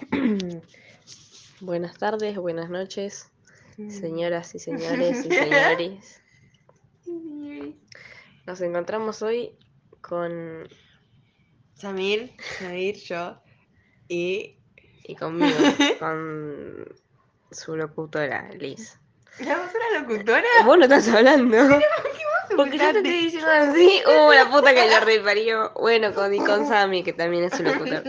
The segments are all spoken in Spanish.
Buenas tardes, buenas noches, Mm. señoras y señores y señores. Nos encontramos hoy con Samir, Samir, yo y. y conmigo, con su locutora, Liz. ¿La vos una locutora? Vos no estás hablando. Porque yo te estoy diciendo así. Oh, la puta que la reparió. Bueno, con, y con Sammy, que también es su locutor.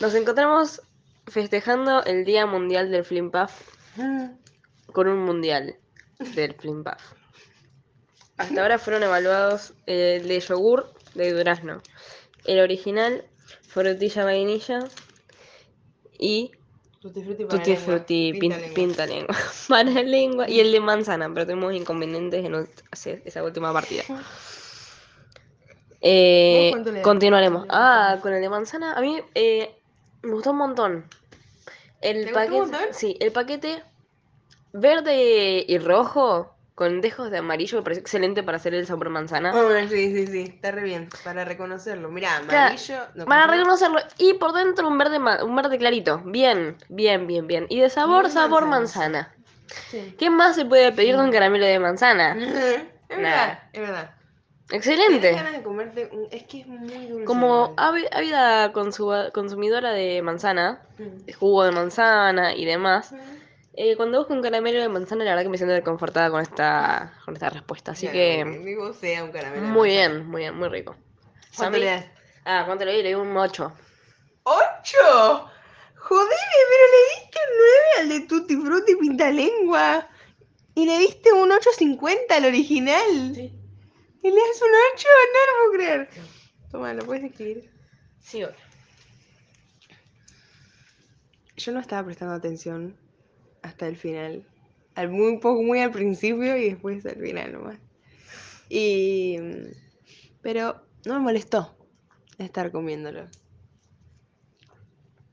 Nos encontramos festejando el Día Mundial del Flimpaf con un mundial del Flimpaf. Hasta ahora fueron evaluados eh, el de yogur de durazno, el original, frutilla vainilla y Tutti frutti para tutti frutti pinta pin- lengua. pinta lengua. Para lengua. Y el de manzana, pero tuvimos inconvenientes en hacer esa última partida. Eh, continuaremos. Ah, con el de manzana, a mí eh, me gustó un montón. El ¿Te gustó paquete, un montón? sí, el paquete verde y rojo con dejos de amarillo me pareció excelente para hacer el sabor manzana. Oh, sí, sí, sí, está re bien. Para reconocerlo. Mirá, Claro, amarillo. no, Para reconocerlo. Y por dentro un verde un verde clarito. Bien, bien, bien, bien. Y de sabor, sabor manzana. manzana. Sí. ¿Qué más se puede pedir de un caramelo de manzana? es verdad, es verdad. Excelente. ganas de comerte un- Es que es muy dulce. Como ávida consu- consumidora de manzana, Mm. de jugo de manzana y demás, Mm. eh, cuando busco un caramelo de manzana, la verdad que me siento reconfortada con esta, con esta respuesta. Así Claro, que, vivo sea un caramelo. muy bien, muy bien, muy rico. ¿Cuánto Sammy- le das? Ah, ¿cuánto le di? Le di un 8. ¡Ocho! Jodeme, pero le diste un 9 al de Tutti Frutti Pintalengua. Y le diste un 8.50 al original. Sí. ¿Y le das un 8? No lo puedo creer. Toma, ¿lo puedes escribir? Sí, obvio. Yo no estaba prestando atención hasta el final. Al muy poco, muy al principio y después al final nomás. Y. Pero no me molestó estar comiéndolo.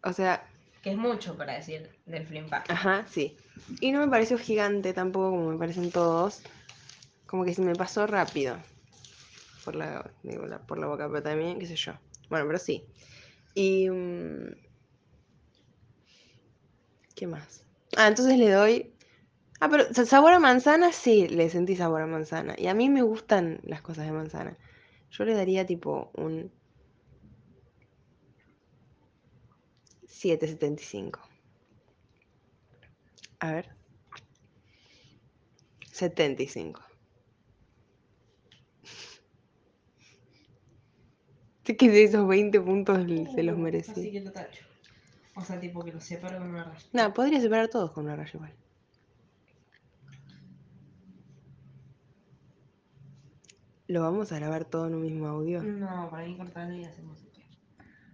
O sea, Que es mucho para decir del flimpa. Ajá, sí. Y no me pareció gigante tampoco como me parecen todos. Como que se me pasó rápido. Por la, por la boca, pero también, qué sé yo. Bueno, pero sí. Y... mm, ¿Qué más? Ah, entonces le doy... Ah, pero sa- sabor a manzana, sí, le sentí sabor a manzana. Y a mí me gustan las cosas de manzana. Yo le daría tipo un 7.75. A ver. 75. Sé que de esos 20 puntos se los merecí. que lo tacho. O sea, tipo que lo separo con una raya. No, podría separar todos con una raya igual. ¿Lo vamos a grabar todo en un mismo audio? No, para ir cortando y hacemos.